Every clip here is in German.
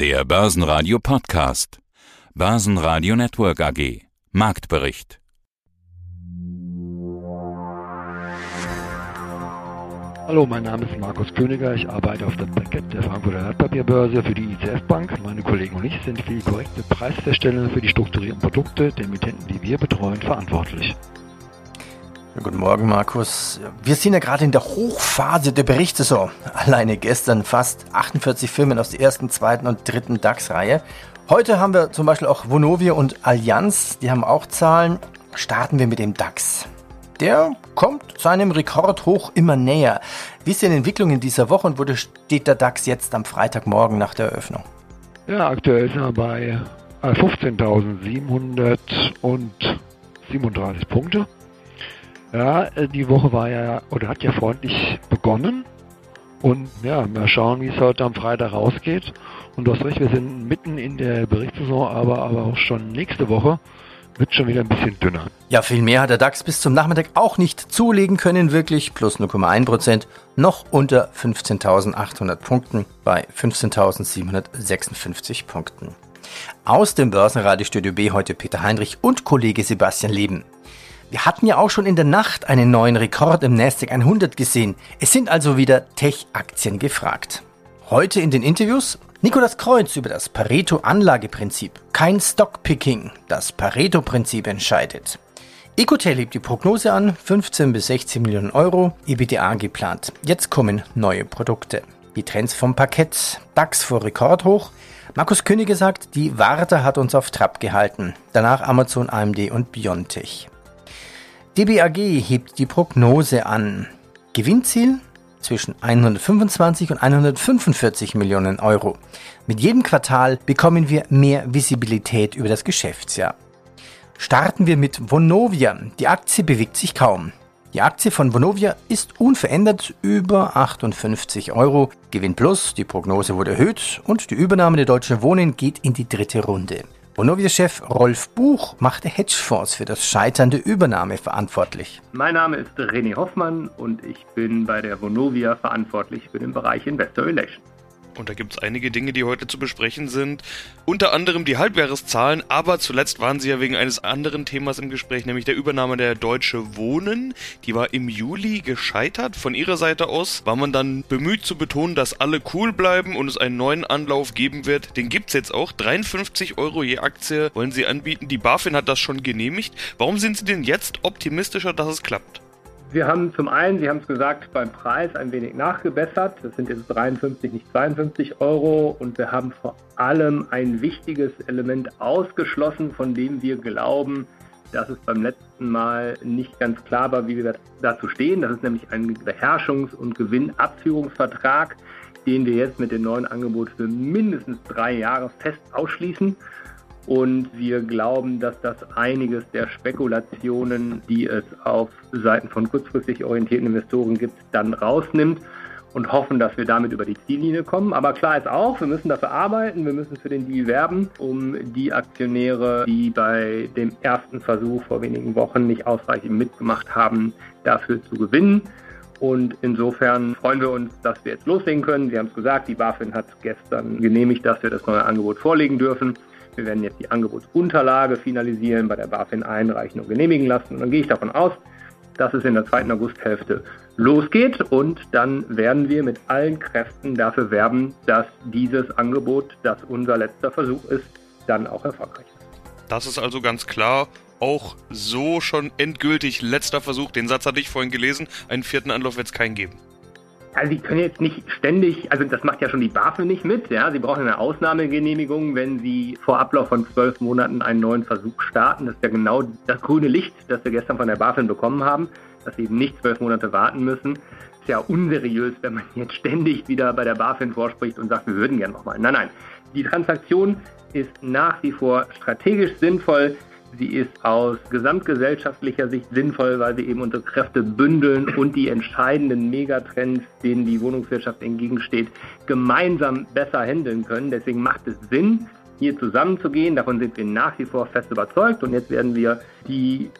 Der Börsenradio Podcast. Börsenradio Network AG. Marktbericht. Hallo, mein Name ist Markus Königer. Ich arbeite auf der Backend der Frankfurter Wertpapierbörse für die ICF Bank. Meine Kollegen und ich sind für die korrekte Preisfeststellung für die strukturierten Produkte der Emittenten, die wir betreuen, verantwortlich. Guten Morgen, Markus. Wir sind ja gerade in der Hochphase der Berichtssaison. Alleine gestern fast 48 Firmen aus der ersten, zweiten und dritten DAX-Reihe. Heute haben wir zum Beispiel auch Vonovia und Allianz, die haben auch Zahlen. Starten wir mit dem DAX. Der kommt seinem Rekordhoch immer näher. Wie ist die Entwicklung in dieser Woche und wo steht der DAX jetzt am Freitagmorgen nach der Eröffnung? Ja, aktuell ist er bei 15.737 Punkte. Ja, äh, die Woche war ja oder hat ja freundlich begonnen. Und ja, mal schauen, wie es heute am Freitag rausgeht. Und du hast recht, wir sind mitten in der Berichtssaison, aber, aber auch schon nächste Woche wird schon wieder ein bisschen dünner. Ja, viel mehr hat der DAX bis zum Nachmittag auch nicht zulegen können, wirklich. Plus 0,1 Prozent, noch unter 15.800 Punkten bei 15.756 Punkten. Aus dem Börsenradiostudio B heute Peter Heinrich und Kollege Sebastian Leben. Wir hatten ja auch schon in der Nacht einen neuen Rekord im Nasdaq 100 gesehen. Es sind also wieder Tech-Aktien gefragt. Heute in den Interviews Nikolas Kreuz über das Pareto-Anlageprinzip. Kein Stockpicking, das Pareto-Prinzip entscheidet. Ecotel hebt die Prognose an, 15 bis 16 Millionen Euro, EBITDA geplant. Jetzt kommen neue Produkte. Die Trends vom Parkett, DAX vor Rekordhoch. Markus Könige sagt, die Warte hat uns auf Trab gehalten. Danach Amazon, AMD und Biontech. DBAG hebt die Prognose an. Gewinnziel zwischen 125 und 145 Millionen Euro. Mit jedem Quartal bekommen wir mehr Visibilität über das Geschäftsjahr. Starten wir mit Vonovia. Die Aktie bewegt sich kaum. Die Aktie von Vonovia ist unverändert über 58 Euro. Gewinn plus, die Prognose wurde erhöht und die Übernahme der Deutschen Wohnen geht in die dritte Runde. Vonovia-Chef Rolf Buch machte Hedgefonds für das Scheitern der Übernahme verantwortlich. Mein Name ist René Hoffmann und ich bin bei der Vonovia verantwortlich für den Bereich Investor Relations. Und da gibt es einige Dinge, die heute zu besprechen sind. Unter anderem die Halbjahreszahlen, aber zuletzt waren sie ja wegen eines anderen Themas im Gespräch, nämlich der Übernahme der Deutsche Wohnen. Die war im Juli gescheitert. Von ihrer Seite aus war man dann bemüht zu betonen, dass alle cool bleiben und es einen neuen Anlauf geben wird. Den gibt es jetzt auch. 53 Euro je Aktie wollen sie anbieten. Die BaFin hat das schon genehmigt. Warum sind sie denn jetzt optimistischer, dass es klappt? Wir haben zum einen, Sie haben es gesagt, beim Preis ein wenig nachgebessert. Das sind jetzt 53, nicht 52 Euro. Und wir haben vor allem ein wichtiges Element ausgeschlossen, von dem wir glauben, dass es beim letzten Mal nicht ganz klar war, wie wir dazu stehen. Das ist nämlich ein Beherrschungs- und Gewinnabführungsvertrag, den wir jetzt mit dem neuen Angebot für mindestens drei Jahre fest ausschließen. Und wir glauben, dass das einiges der Spekulationen, die es auf Seiten von kurzfristig orientierten Investoren gibt, dann rausnimmt und hoffen, dass wir damit über die Ziellinie kommen. Aber klar ist auch, wir müssen dafür arbeiten, wir müssen für den Deal werben, um die Aktionäre, die bei dem ersten Versuch vor wenigen Wochen nicht ausreichend mitgemacht haben, dafür zu gewinnen. Und insofern freuen wir uns, dass wir jetzt loslegen können. Sie haben es gesagt, die BaFin hat gestern genehmigt, dass wir das neue Angebot vorlegen dürfen. Wir werden jetzt die Angebotsunterlage finalisieren, bei der BaFin einreichen und genehmigen lassen. Und dann gehe ich davon aus, dass es in der zweiten Augusthälfte losgeht und dann werden wir mit allen Kräften dafür werben, dass dieses Angebot, das unser letzter Versuch ist, dann auch erfolgreich ist. Das ist also ganz klar auch so schon endgültig letzter Versuch. Den Satz hatte ich vorhin gelesen. Einen vierten Anlauf wird es keinen geben. Also Sie können jetzt nicht ständig, also das macht ja schon die BaFin nicht mit, ja. Sie brauchen eine Ausnahmegenehmigung, wenn Sie vor Ablauf von zwölf Monaten einen neuen Versuch starten. Das ist ja genau das grüne Licht, das wir gestern von der BaFin bekommen haben, dass Sie eben nicht zwölf Monate warten müssen. Ist ja unseriös, wenn man jetzt ständig wieder bei der BaFin vorspricht und sagt, wir würden gerne nochmal. Nein, nein. Die Transaktion ist nach wie vor strategisch sinnvoll. Sie ist aus gesamtgesellschaftlicher Sicht sinnvoll, weil wir eben unsere Kräfte bündeln und die entscheidenden Megatrends, denen die Wohnungswirtschaft entgegensteht, gemeinsam besser handeln können. Deswegen macht es Sinn, hier zusammenzugehen. Davon sind wir nach wie vor fest überzeugt. Und jetzt werden wir die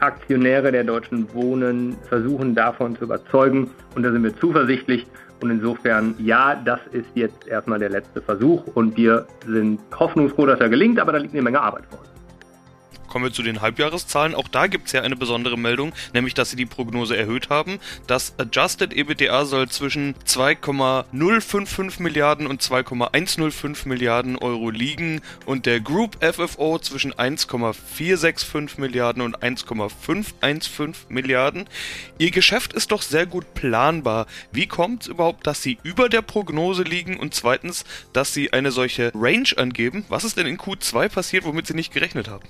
Aktionäre der Deutschen Wohnen versuchen, davon zu überzeugen. Und da sind wir zuversichtlich. Und insofern, ja, das ist jetzt erstmal der letzte Versuch und wir sind hoffnungsfroh, dass er gelingt, aber da liegt eine Menge Arbeit vor uns. Kommen wir zu den Halbjahreszahlen. Auch da gibt es ja eine besondere Meldung, nämlich dass sie die Prognose erhöht haben. Das Adjusted EBITDA soll zwischen 2,055 Milliarden und 2,105 Milliarden Euro liegen und der Group FFO zwischen 1,465 Milliarden und 1,515 Milliarden. Ihr Geschäft ist doch sehr gut planbar. Wie kommt es überhaupt, dass sie über der Prognose liegen und zweitens, dass sie eine solche Range angeben? Was ist denn in Q2 passiert, womit sie nicht gerechnet haben?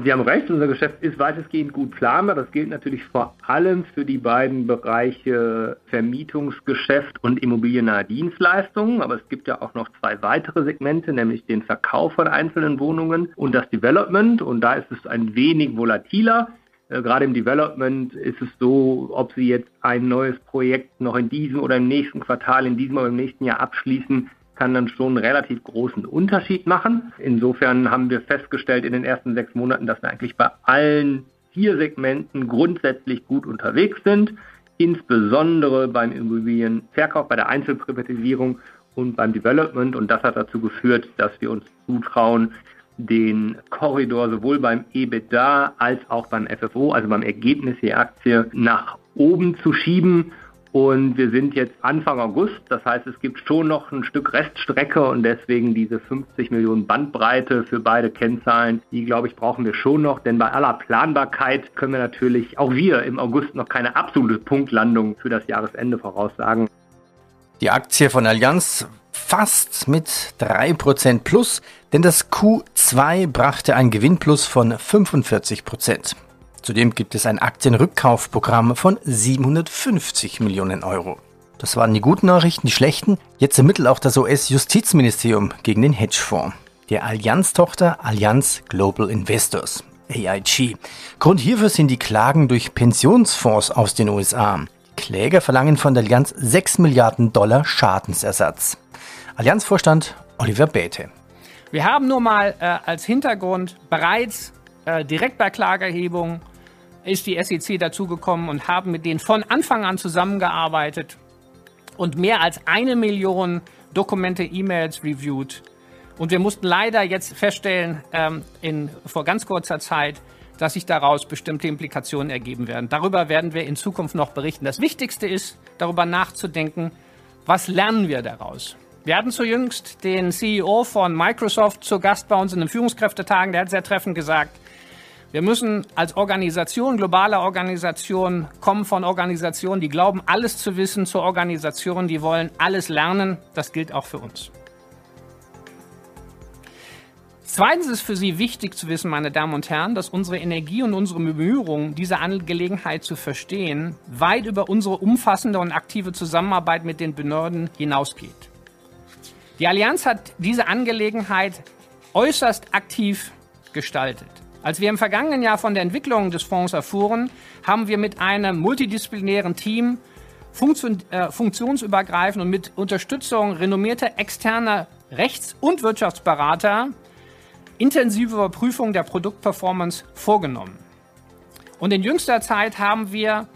Sie haben recht, unser Geschäft ist weitestgehend gut planbar. Das gilt natürlich vor allem für die beiden Bereiche Vermietungsgeschäft und immobiliennahe Dienstleistungen. Aber es gibt ja auch noch zwei weitere Segmente, nämlich den Verkauf von einzelnen Wohnungen und das Development. Und da ist es ein wenig volatiler. Äh, gerade im Development ist es so, ob Sie jetzt ein neues Projekt noch in diesem oder im nächsten Quartal, in diesem oder im nächsten Jahr abschließen, kann dann schon einen relativ großen Unterschied machen. Insofern haben wir festgestellt in den ersten sechs Monaten, dass wir eigentlich bei allen vier Segmenten grundsätzlich gut unterwegs sind, insbesondere beim Immobilienverkauf, bei der Einzelprivatisierung und beim Development. Und das hat dazu geführt, dass wir uns zutrauen, den Korridor sowohl beim EBITDA als auch beim FFO, also beim Ergebnis je Aktie, nach oben zu schieben und wir sind jetzt Anfang August, das heißt, es gibt schon noch ein Stück Reststrecke und deswegen diese 50 Millionen Bandbreite für beide Kennzahlen, die glaube ich brauchen wir schon noch, denn bei aller Planbarkeit können wir natürlich auch wir im August noch keine absolute Punktlandung für das Jahresende voraussagen. Die Aktie von Allianz fast mit 3% plus, denn das Q2 brachte ein Gewinnplus von 45%. Zudem gibt es ein Aktienrückkaufprogramm von 750 Millionen Euro. Das waren die guten Nachrichten, die schlechten. Jetzt ermittelt auch das US-Justizministerium gegen den Hedgefonds. Der Allianz-Tochter Allianz Global Investors, AIG. Grund hierfür sind die Klagen durch Pensionsfonds aus den USA. Kläger verlangen von der Allianz 6 Milliarden Dollar Schadensersatz. Allianz-Vorstand Oliver Bethe. Wir haben nur mal äh, als Hintergrund bereits äh, direkt bei Klagerhebung ist die SEC dazugekommen und haben mit denen von Anfang an zusammengearbeitet und mehr als eine Million Dokumente, E-Mails reviewed. Und wir mussten leider jetzt feststellen, ähm, in, vor ganz kurzer Zeit, dass sich daraus bestimmte Implikationen ergeben werden. Darüber werden wir in Zukunft noch berichten. Das Wichtigste ist, darüber nachzudenken, was lernen wir daraus? Wir hatten jüngst den CEO von Microsoft zu Gast bei uns in den Führungskräftetagen. Der hat sehr treffend gesagt, wir müssen als Organisation, globale Organisation, kommen von Organisationen, die glauben, alles zu wissen, zu Organisationen, die wollen alles lernen. Das gilt auch für uns. Zweitens ist für Sie wichtig zu wissen, meine Damen und Herren, dass unsere Energie und unsere Bemühungen, diese Angelegenheit zu verstehen, weit über unsere umfassende und aktive Zusammenarbeit mit den Behörden hinausgeht. Die Allianz hat diese Angelegenheit äußerst aktiv gestaltet. Als wir im vergangenen Jahr von der Entwicklung des Fonds erfuhren, haben wir mit einem multidisziplinären Team funktion, äh, funktionsübergreifend und mit Unterstützung renommierter externer Rechts- und Wirtschaftsberater intensive Überprüfung der Produktperformance vorgenommen. Und in jüngster Zeit haben wir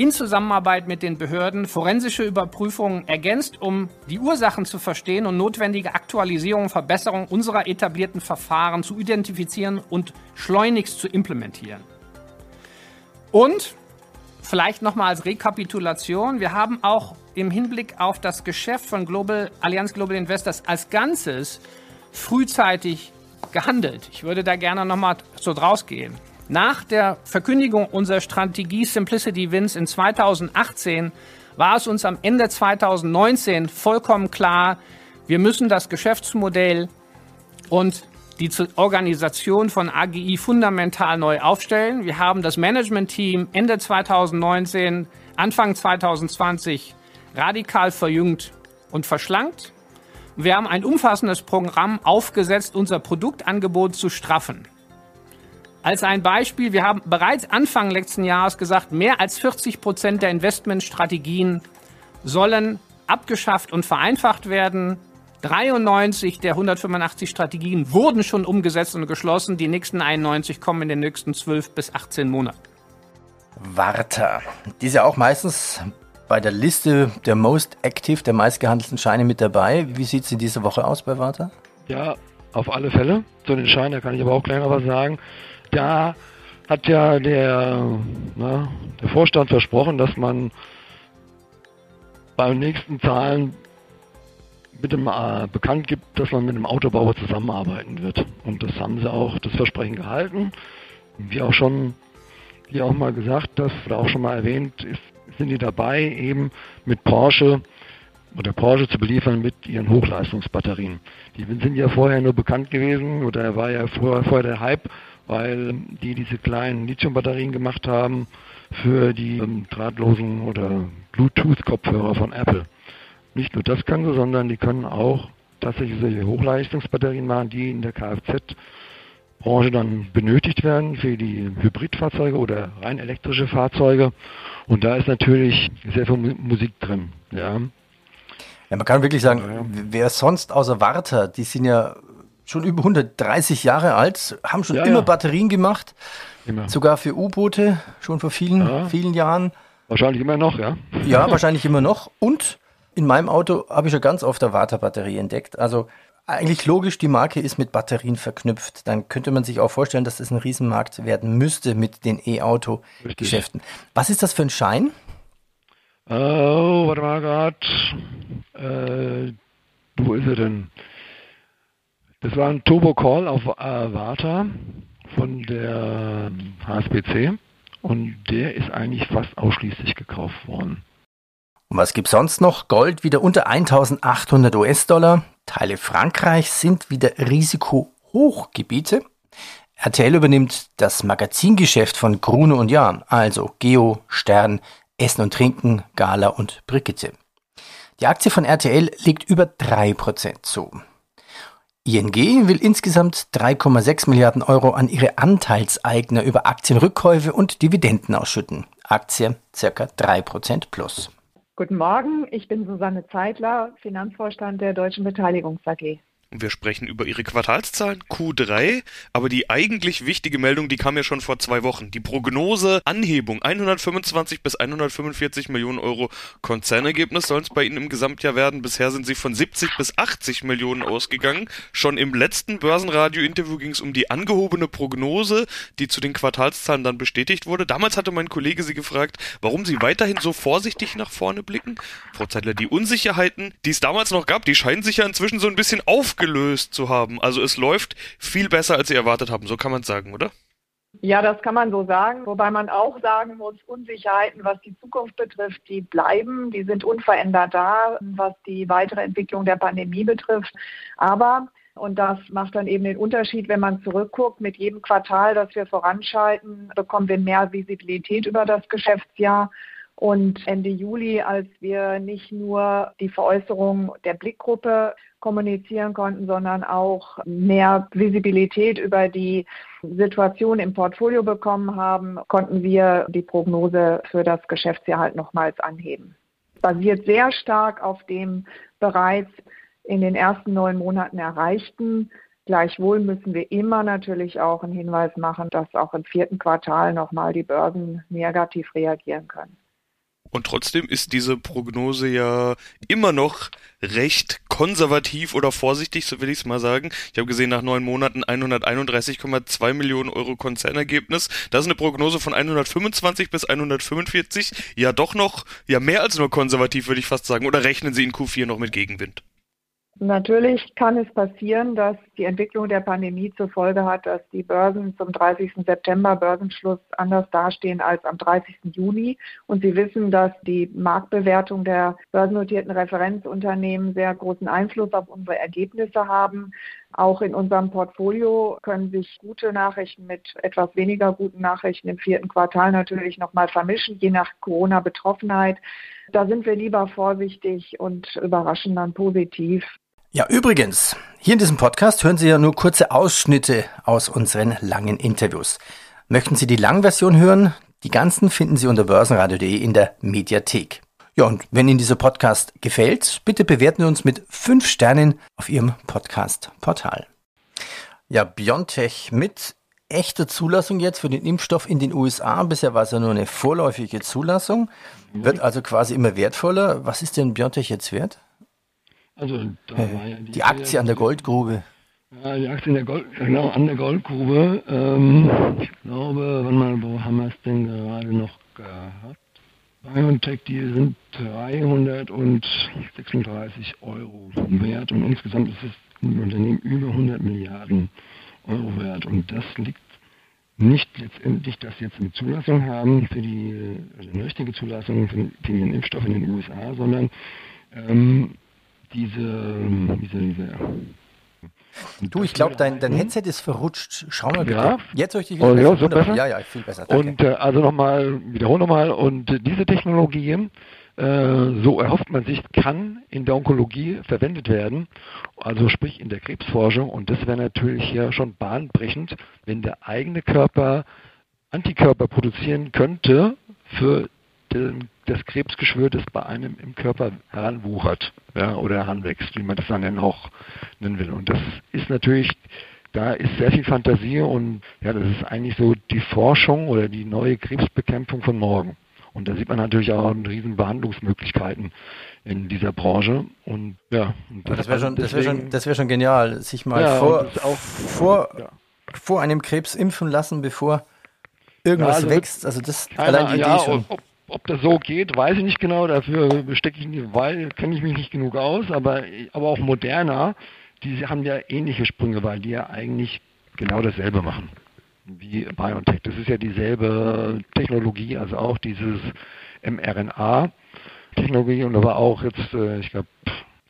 in Zusammenarbeit mit den Behörden forensische Überprüfungen ergänzt, um die Ursachen zu verstehen und notwendige Aktualisierung und Verbesserung unserer etablierten Verfahren zu identifizieren und schleunigst zu implementieren. Und vielleicht nochmal als Rekapitulation, wir haben auch im Hinblick auf das Geschäft von Global, Allianz Global Investors als Ganzes frühzeitig gehandelt. Ich würde da gerne nochmal so draus gehen. Nach der Verkündigung unserer Strategie Simplicity Wins in 2018 war es uns am Ende 2019 vollkommen klar, wir müssen das Geschäftsmodell und die Organisation von AGI fundamental neu aufstellen. Wir haben das Management-Team Ende 2019, Anfang 2020 radikal verjüngt und verschlankt. Wir haben ein umfassendes Programm aufgesetzt, unser Produktangebot zu straffen. Als ein Beispiel, wir haben bereits Anfang letzten Jahres gesagt, mehr als 40 Prozent der Investmentstrategien sollen abgeschafft und vereinfacht werden. 93 der 185 Strategien wurden schon umgesetzt und geschlossen. Die nächsten 91 kommen in den nächsten 12 bis 18 Monaten. Warta. Die ist ja auch meistens bei der Liste der Most Active, der meistgehandelten Scheine mit dabei. Wie sieht es in dieser Woche aus bei Warta? Ja, auf alle Fälle. Zu den Scheinen kann ich aber auch gleich noch was sagen. Da hat ja der, na, der Vorstand versprochen, dass man beim nächsten Zahlen mit dem äh, bekannt gibt, dass man mit dem Autobauer zusammenarbeiten wird. Und das haben sie auch, das Versprechen gehalten. Wie auch schon, wie auch mal gesagt, das oder auch schon mal erwähnt, ist, sind die dabei, eben mit Porsche oder Porsche zu beliefern mit ihren Hochleistungsbatterien. Die sind ja vorher nur bekannt gewesen oder war ja vorher, vorher der Hype, weil die diese kleinen Lithium-Batterien gemacht haben für die ähm, drahtlosen oder Bluetooth-Kopfhörer von Apple. Nicht nur das können sie, sondern die können auch tatsächlich solche Hochleistungsbatterien machen, die in der Kfz-Branche dann benötigt werden für die Hybridfahrzeuge oder rein elektrische Fahrzeuge. Und da ist natürlich sehr viel Musik drin. Ja. Ja, man kann wirklich sagen, wer sonst außer Warta, die sind ja schon über 130 Jahre alt, haben schon ja, immer ja. Batterien gemacht, immer. sogar für U-Boote, schon vor vielen, vielen Jahren. Wahrscheinlich immer noch, ja. Ja, wahrscheinlich immer noch. Und in meinem Auto habe ich schon ganz oft eine Warta-Batterie entdeckt. Also eigentlich logisch, die Marke ist mit Batterien verknüpft. Dann könnte man sich auch vorstellen, dass das ein Riesenmarkt werden müsste mit den E-Auto-Geschäften. Was ist das für ein Schein? Oh, warte mal gerade. Äh, wo ist er denn? Das war ein Turbo Call auf äh, Vata von der HSBC und der ist eigentlich fast ausschließlich gekauft worden. Und was gibt's sonst noch? Gold wieder unter 1800 US-Dollar. Teile Frankreichs sind wieder Risikohochgebiete. RTL übernimmt das Magazingeschäft von Grune und Jahn, also Geo, Stern, Essen und Trinken, Gala und Brigitte. Die Aktie von RTL liegt über 3% zu. ING will insgesamt 3,6 Milliarden Euro an ihre Anteilseigner über Aktienrückkäufe und Dividenden ausschütten. Aktie circa 3% plus. Guten Morgen, ich bin Susanne Zeitler, Finanzvorstand der Deutschen Beteiligungs AG. Wir sprechen über ihre Quartalszahlen Q3, aber die eigentlich wichtige Meldung, die kam ja schon vor zwei Wochen. Die Prognose Anhebung 125 bis 145 Millionen Euro Konzernergebnis sollen es bei Ihnen im Gesamtjahr werden. Bisher sind Sie von 70 bis 80 Millionen ausgegangen. Schon im letzten Börsenradio-Interview ging es um die angehobene Prognose, die zu den Quartalszahlen dann bestätigt wurde. Damals hatte mein Kollege Sie gefragt, warum Sie weiterhin so vorsichtig nach vorne blicken. Frau Zeitler, die Unsicherheiten, die es damals noch gab, die scheinen sich ja inzwischen so ein bisschen auf aufgelöst zu haben. Also es läuft viel besser, als sie erwartet haben. So kann man sagen, oder? Ja, das kann man so sagen, wobei man auch sagen muss, Unsicherheiten, was die Zukunft betrifft, die bleiben, die sind unverändert da, was die weitere Entwicklung der Pandemie betrifft. Aber, und das macht dann eben den Unterschied, wenn man zurückguckt, mit jedem Quartal, das wir voranschalten, bekommen wir mehr Visibilität über das Geschäftsjahr. Und Ende Juli, als wir nicht nur die Veräußerung der Blickgruppe kommunizieren konnten, sondern auch mehr Visibilität über die Situation im Portfolio bekommen haben, konnten wir die Prognose für das Geschäftsjahr halt nochmals anheben. Basiert sehr stark auf dem bereits in den ersten neun Monaten erreichten. Gleichwohl müssen wir immer natürlich auch einen Hinweis machen, dass auch im vierten Quartal nochmal die Börsen negativ reagieren können. Und trotzdem ist diese Prognose ja immer noch recht konservativ oder vorsichtig, so will ich es mal sagen. Ich habe gesehen, nach neun Monaten 131,2 Millionen Euro Konzernergebnis. Das ist eine Prognose von 125 bis 145. Ja, doch noch, ja, mehr als nur konservativ, würde ich fast sagen. Oder rechnen Sie in Q4 noch mit Gegenwind? Natürlich kann es passieren, dass die Entwicklung der Pandemie zur Folge hat, dass die Börsen zum 30. September Börsenschluss anders dastehen als am 30. Juni. Und Sie wissen, dass die Marktbewertung der börsennotierten Referenzunternehmen sehr großen Einfluss auf unsere Ergebnisse haben. Auch in unserem Portfolio können sich gute Nachrichten mit etwas weniger guten Nachrichten im vierten Quartal natürlich nochmal vermischen, je nach Corona-Betroffenheit. Da sind wir lieber vorsichtig und überraschen dann positiv. Ja, übrigens, hier in diesem Podcast hören Sie ja nur kurze Ausschnitte aus unseren langen Interviews. Möchten Sie die Langversion hören? Die ganzen finden Sie unter börsenradio.de in der Mediathek. Ja, und wenn Ihnen dieser Podcast gefällt, bitte bewerten Sie uns mit fünf Sternen auf Ihrem Podcast-Portal. Ja, Biontech mit echte Zulassung jetzt für den Impfstoff in den USA. Bisher war es ja nur eine vorläufige Zulassung. Wird also quasi immer wertvoller. Was ist denn BioNTech jetzt wert? Also da war ja die, die Aktie an der Goldgrube. Ja, die Aktie der Gold, genau, an der Goldgrube. Ähm, ich glaube, wann mal, wo haben wir es denn gerade noch gehabt? BioNTech, die sind 336 Euro wert und insgesamt ist ein Unternehmen über 100 Milliarden Euro wert. Und das liegt nicht letztendlich, dass sie jetzt eine Zulassung haben für die, also eine richtige Zulassung für, für den Impfstoff in den USA, sondern ähm, diese, diese, diese Du, ich glaube, dein, dein Headset ist verrutscht. Schau mal bitte. Ja. Jetzt höre ich dich wieder. Oh, besser. ja, so besser? Ja, ja, viel besser. Danke. Und äh, also nochmal, wiederhole nochmal, und äh, diese Technologie, äh, so erhofft man sich, kann in der Onkologie verwendet werden, also sprich in der Krebsforschung. Und das wäre natürlich ja schon bahnbrechend, wenn der eigene Körper Antikörper produzieren könnte für den, das Krebsgeschwür, das bei einem im Körper heranwuchert ja, oder heranwächst, wie man das dann auch nennen will. Und das ist natürlich, da ist sehr viel Fantasie und ja, das ist eigentlich so die Forschung oder die neue Krebsbekämpfung von morgen. Und da sieht man natürlich auch riesen Behandlungsmöglichkeiten in dieser Branche. Und ja, und das, das wäre schon, das wär schon, das wär schon genial, sich mal Ja, vor, auch- vor, ja. vor einem Krebs impfen lassen, bevor irgendwas Ja, also wächst. Also das allein die Idee schon. Ob, ob das so geht, weiß ich nicht genau. Dafür stecke ich weil kenne ich mich nicht genug aus. Aber, aber auch Moderna, die haben ja ähnliche Sprünge, weil die ja eigentlich genau dasselbe machen wie BioNTech. Das ist ja dieselbe Technologie, also auch dieses mRNA-Technologie und aber auch jetzt, äh, ich glaube,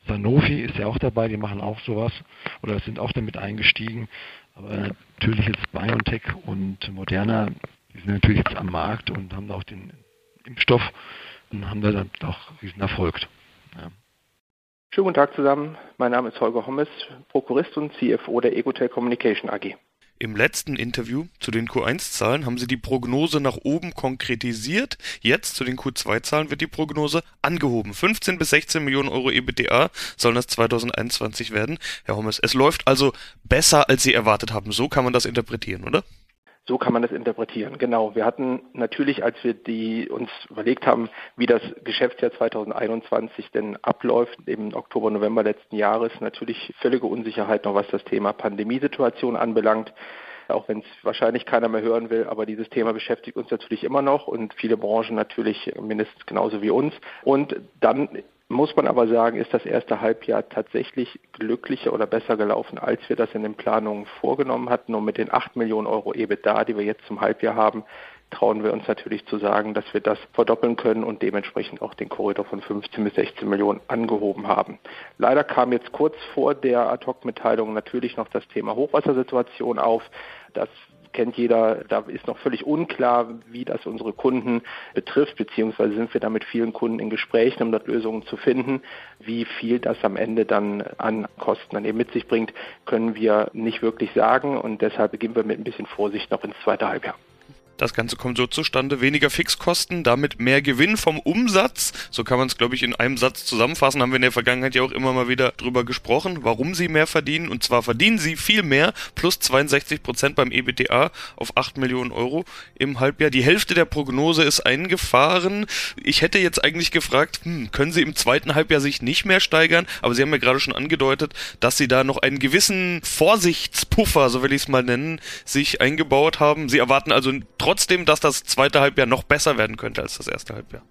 Sanofi ist ja auch dabei, die machen auch sowas oder sind auch damit eingestiegen. Aber natürlich jetzt BioNTech und Moderna, die sind natürlich jetzt am Markt und haben auch den Impfstoff und haben da dann auch riesen Erfolg. Ja. Schönen guten Tag zusammen. Mein Name ist Holger Hommes, Prokurist und CFO der Ecotel Communication AG. Im letzten Interview zu den Q1-Zahlen haben Sie die Prognose nach oben konkretisiert. Jetzt zu den Q2-Zahlen wird die Prognose angehoben. 15 bis 16 Millionen Euro EBITDA sollen das 2021 werden. Herr Hommes, es läuft also besser, als Sie erwartet haben. So kann man das interpretieren, oder? So kann man das interpretieren. Genau. Wir hatten natürlich, als wir die uns überlegt haben, wie das Geschäftsjahr 2021 denn abläuft, im Oktober, November letzten Jahres, natürlich völlige Unsicherheit noch, was das Thema Pandemiesituation anbelangt. Auch wenn es wahrscheinlich keiner mehr hören will, aber dieses Thema beschäftigt uns natürlich immer noch und viele Branchen natürlich mindestens genauso wie uns. Und dann muss man aber sagen, ist das erste Halbjahr tatsächlich glücklicher oder besser gelaufen, als wir das in den Planungen vorgenommen hatten. Und mit den 8 Millionen Euro EBITDA, die wir jetzt zum Halbjahr haben, trauen wir uns natürlich zu sagen, dass wir das verdoppeln können und dementsprechend auch den Korridor von 15 bis 16 Millionen angehoben haben. Leider kam jetzt kurz vor der Ad-Hoc-Mitteilung natürlich noch das Thema Hochwassersituation auf. Das kennt jeder, da ist noch völlig unklar, wie das unsere Kunden betrifft, beziehungsweise sind wir da mit vielen Kunden in Gesprächen, um dort Lösungen zu finden. Wie viel das am Ende dann an Kosten dann eben mit sich bringt, können wir nicht wirklich sagen und deshalb beginnen wir mit ein bisschen Vorsicht noch ins zweite Halbjahr. Das Ganze kommt so zustande, weniger Fixkosten, damit mehr Gewinn vom Umsatz. So kann man es, glaube ich, in einem Satz zusammenfassen. Haben wir in der Vergangenheit ja auch immer mal wieder drüber gesprochen, warum sie mehr verdienen. Und zwar verdienen sie viel mehr, plus 62 Prozent beim EBTA auf 8 Millionen Euro im Halbjahr. Die Hälfte der Prognose ist eingefahren. Ich hätte jetzt eigentlich gefragt, hm, können sie im zweiten Halbjahr sich nicht mehr steigern? Aber sie haben ja gerade schon angedeutet, dass sie da noch einen gewissen Vorsichtspuffer, so will ich es mal nennen, sich eingebaut haben. Sie erwarten also trotzdem, dass das zweite Halbjahr noch besser werden könnte als das erste Halbjahr.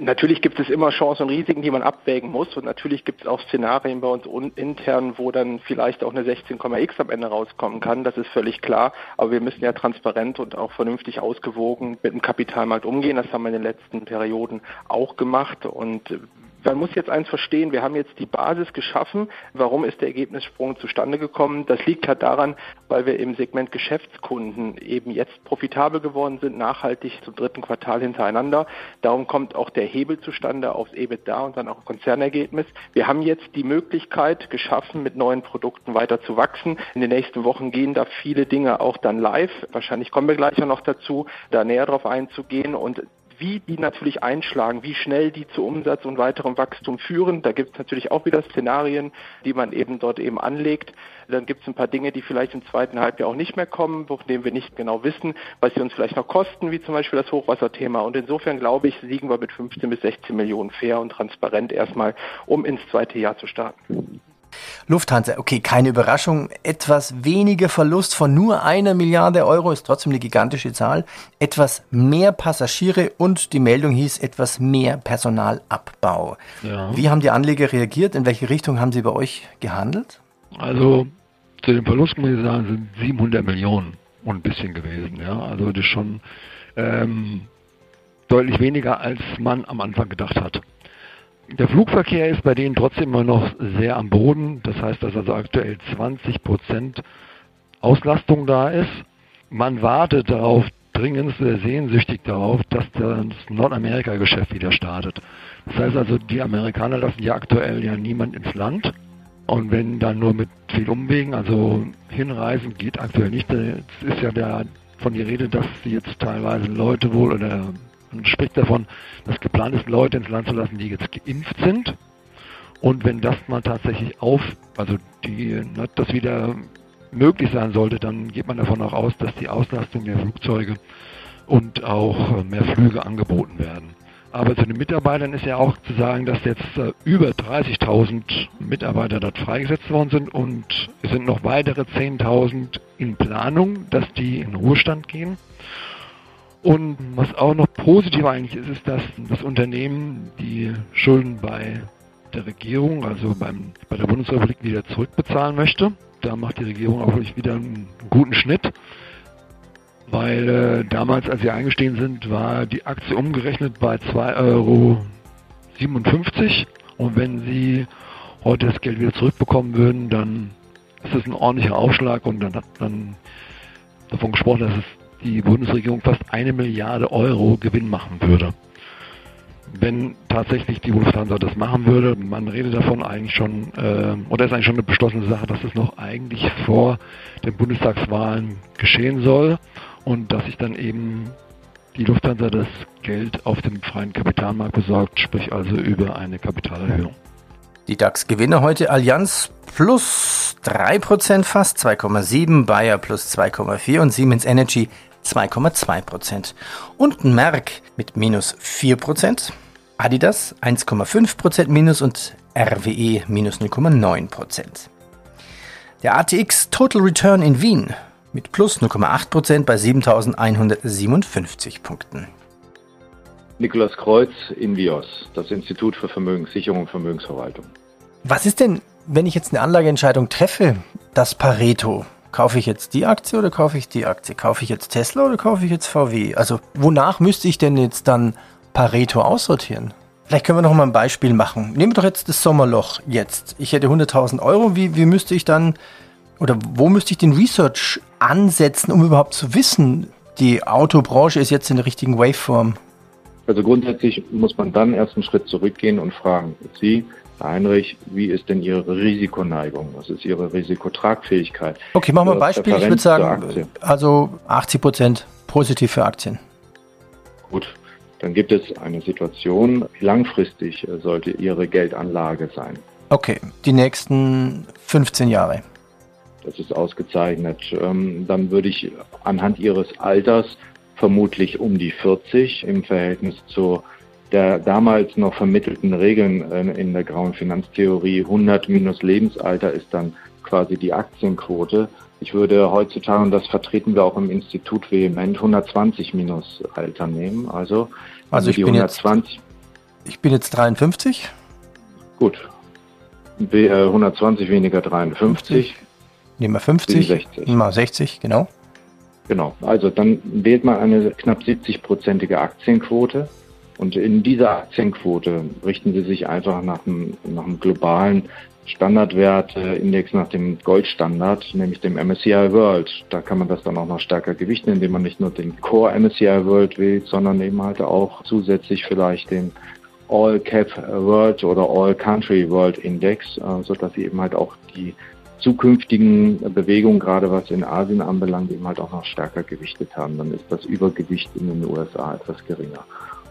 Natürlich gibt es immer Chancen und Risiken, die man abwägen muss. Und natürlich gibt es auch Szenarien bei uns intern, wo dann vielleicht auch eine 16,x am Ende rauskommen kann. Das ist völlig klar. Aber wir müssen ja transparent und auch vernünftig ausgewogen mit dem Kapitalmarkt umgehen. Das haben wir in den letzten Perioden auch gemacht. Und man muss jetzt eins verstehen, wir haben jetzt die Basis geschaffen. Warum ist der Ergebnissprung zustande gekommen? Das liegt halt daran, weil wir im Segment Geschäftskunden eben jetzt profitabel geworden sind, nachhaltig zum dritten Quartal hintereinander. Darum kommt auch der Hebel zustande aufs EBITDA und dann auch Konzernergebnis. Wir haben jetzt die Möglichkeit geschaffen, mit neuen Produkten weiter zu wachsen. In den nächsten Wochen gehen da viele Dinge auch dann live. Wahrscheinlich kommen wir gleich noch dazu, da näher drauf einzugehen und wie die natürlich einschlagen, wie schnell die zu Umsatz und weiterem Wachstum führen. Da gibt es natürlich auch wieder Szenarien, die man eben dort eben anlegt. Dann gibt es ein paar Dinge, die vielleicht im zweiten Halbjahr auch nicht mehr kommen, von denen wir nicht genau wissen, was sie uns vielleicht noch kosten, wie zum Beispiel das Hochwasserthema. Und insofern glaube ich, liegen wir mit 15 bis 16 Millionen fair und transparent erstmal, um ins zweite Jahr zu starten. Lufthansa, okay, keine Überraschung. Etwas weniger Verlust von nur einer Milliarde Euro ist trotzdem eine gigantische Zahl. Etwas mehr Passagiere und die Meldung hieß etwas mehr Personalabbau. Ja. Wie haben die Anleger reagiert? In welche Richtung haben sie bei euch gehandelt? Also zu dem Verlust muss ich sagen, sind 700 Millionen und ein bisschen gewesen. Ja, also das ist schon ähm, deutlich weniger, als man am Anfang gedacht hat. Der Flugverkehr ist bei denen trotzdem immer noch sehr am Boden. Das heißt, dass also aktuell 20 Prozent Auslastung da ist. Man wartet darauf, dringend sehr sehnsüchtig darauf, dass das Nordamerika-Geschäft wieder startet. Das heißt also, die Amerikaner lassen ja aktuell ja niemand ins Land. Und wenn dann nur mit viel Umwegen, also hinreisen geht aktuell nicht. Es ist ja der, von die Rede, dass jetzt teilweise Leute wohl oder man spricht davon, dass geplant ist, Leute ins Land zu lassen, die jetzt geimpft sind. Und wenn das mal tatsächlich auf, also die, ne, das wieder möglich sein sollte, dann geht man davon auch aus, dass die Auslastung der Flugzeuge und auch äh, mehr Flüge angeboten werden. Aber zu den Mitarbeitern ist ja auch zu sagen, dass jetzt äh, über 30.000 Mitarbeiter dort freigesetzt worden sind und es sind noch weitere 10.000 in Planung, dass die in Ruhestand gehen. Und was auch noch positiv eigentlich ist, ist, dass das Unternehmen die Schulden bei der Regierung, also beim, bei der Bundesrepublik wieder zurückbezahlen möchte. Da macht die Regierung auch wirklich wieder einen guten Schnitt, weil äh, damals, als sie eingestiegen sind, war die Aktie umgerechnet bei 2,57 Euro. Und wenn sie heute das Geld wieder zurückbekommen würden, dann ist das ein ordentlicher Aufschlag und dann hat man davon gesprochen, dass es die Bundesregierung fast eine Milliarde Euro Gewinn machen würde. Wenn tatsächlich die Lufthansa das machen würde, man redet davon eigentlich schon, äh, oder ist eigentlich schon eine beschlossene Sache, dass es noch eigentlich vor den Bundestagswahlen geschehen soll und dass sich dann eben die Lufthansa das Geld auf dem freien Kapitalmarkt besorgt, sprich also über eine Kapitalerhöhung. Die DAX-Gewinner heute Allianz plus 3% fast, 2,7, Bayer plus 2,4 und Siemens Energy 2,2%. Und Merck mit minus 4%, Adidas 1,5% minus und RWE minus 0,9%. Der ATX Total Return in Wien mit plus 0,8% bei 7.157 Punkten. Nikolaus Kreuz, Invios, das Institut für Vermögenssicherung und Vermögensverwaltung. Was ist denn, wenn ich jetzt eine Anlageentscheidung treffe, das Pareto? Kaufe ich jetzt die Aktie oder kaufe ich die Aktie? Kaufe ich jetzt Tesla oder kaufe ich jetzt VW? Also wonach müsste ich denn jetzt dann Pareto aussortieren? Vielleicht können wir noch mal ein Beispiel machen. Nehmen wir doch jetzt das Sommerloch jetzt. Ich hätte 100.000 Euro. Wie, wie müsste ich dann oder wo müsste ich den Research ansetzen, um überhaupt zu wissen, die Autobranche ist jetzt in der richtigen Waveform? Also grundsätzlich muss man dann erst einen Schritt zurückgehen und fragen, Sie, Heinrich, wie ist denn Ihre Risikoneigung? Was ist Ihre Risikotragfähigkeit? Okay, machen wir ein Beispiel. Ich würde sagen, also 80 Prozent positiv für Aktien. Gut, dann gibt es eine Situation, langfristig sollte Ihre Geldanlage sein. Okay, die nächsten 15 Jahre. Das ist ausgezeichnet. Ähm, dann würde ich anhand Ihres Alters vermutlich um die 40 im Verhältnis zu der damals noch vermittelten Regeln äh, in der grauen Finanztheorie 100 minus Lebensalter ist dann quasi die Aktienquote. Ich würde heutzutage, und das vertreten wir auch im Institut vehement, 120 minus Alter nehmen. Also, also ich, bin 120. Jetzt, ich bin jetzt 53. Gut. 120 äh, weniger 53. Nehmen wir 50. 60. Mal 60, genau. Genau. Also dann wählt man eine knapp 70-prozentige Aktienquote. Und in dieser Aktienquote richten Sie sich einfach nach einem, nach einem globalen Standardwerteindex, nach dem Goldstandard, nämlich dem MSCI World. Da kann man das dann auch noch stärker gewichten, indem man nicht nur den Core MSCI World wählt, sondern eben halt auch zusätzlich vielleicht den All Cap World oder All Country World Index, äh, sodass Sie eben halt auch die zukünftigen Bewegungen, gerade was in Asien anbelangt, eben halt auch noch stärker gewichtet haben. Dann ist das Übergewicht in den USA etwas geringer.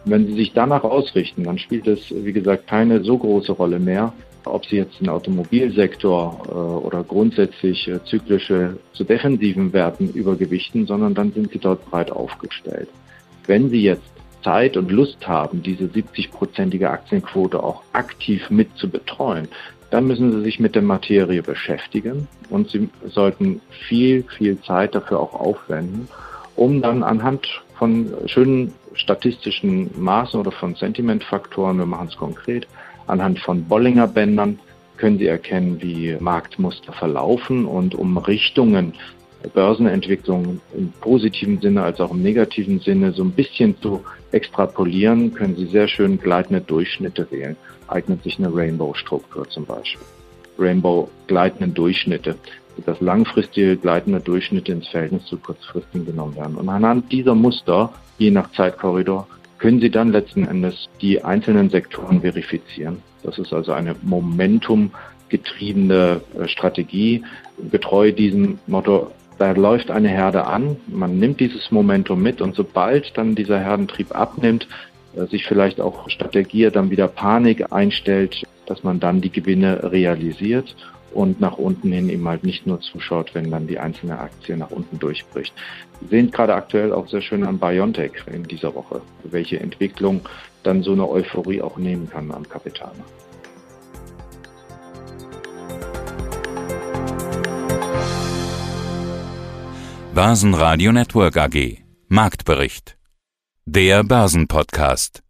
Wenn Sie sich danach ausrichten, dann spielt es, wie gesagt, keine so große Rolle mehr, ob Sie jetzt den Automobilsektor äh, oder grundsätzlich äh, zyklische zu defensiven Werten übergewichten, sondern dann sind Sie dort breit aufgestellt. Wenn Sie jetzt Zeit und Lust haben, diese 70-prozentige Aktienquote auch aktiv mit zu betreuen, dann müssen Sie sich mit der Materie beschäftigen und Sie sollten viel, viel Zeit dafür auch aufwenden, um dann anhand von schönen statistischen Maßen oder von Sentimentfaktoren, wir machen es konkret, anhand von Bollinger Bändern können Sie erkennen, wie Marktmuster verlaufen und um Richtungen, Börsenentwicklungen im positiven Sinne als auch im negativen Sinne so ein bisschen zu extrapolieren, können Sie sehr schön gleitende Durchschnitte wählen. Eignet sich eine Rainbow-Struktur zum Beispiel. Rainbow gleitende Durchschnitte, dass langfristige gleitende Durchschnitte ins Verhältnis zu kurzfristigen genommen werden. Und anhand dieser Muster, je nach Zeitkorridor, können Sie dann letzten Endes die einzelnen Sektoren verifizieren. Das ist also eine Momentum getriebene äh, Strategie, getreu diesem Motto, da läuft eine Herde an, man nimmt dieses Momentum mit und sobald dann dieser Herdentrieb abnimmt, äh, sich vielleicht auch statt der Gier dann wieder Panik einstellt, dass man dann die Gewinne realisiert und nach unten hin eben halt nicht nur zuschaut, wenn dann die einzelne Aktie nach unten durchbricht. Wir sehen gerade aktuell auch sehr schön an Biontech in dieser Woche, welche Entwicklung dann so eine Euphorie auch nehmen kann am Kapitalmarkt. Börsenradio Network AG Marktbericht Der Börsenpodcast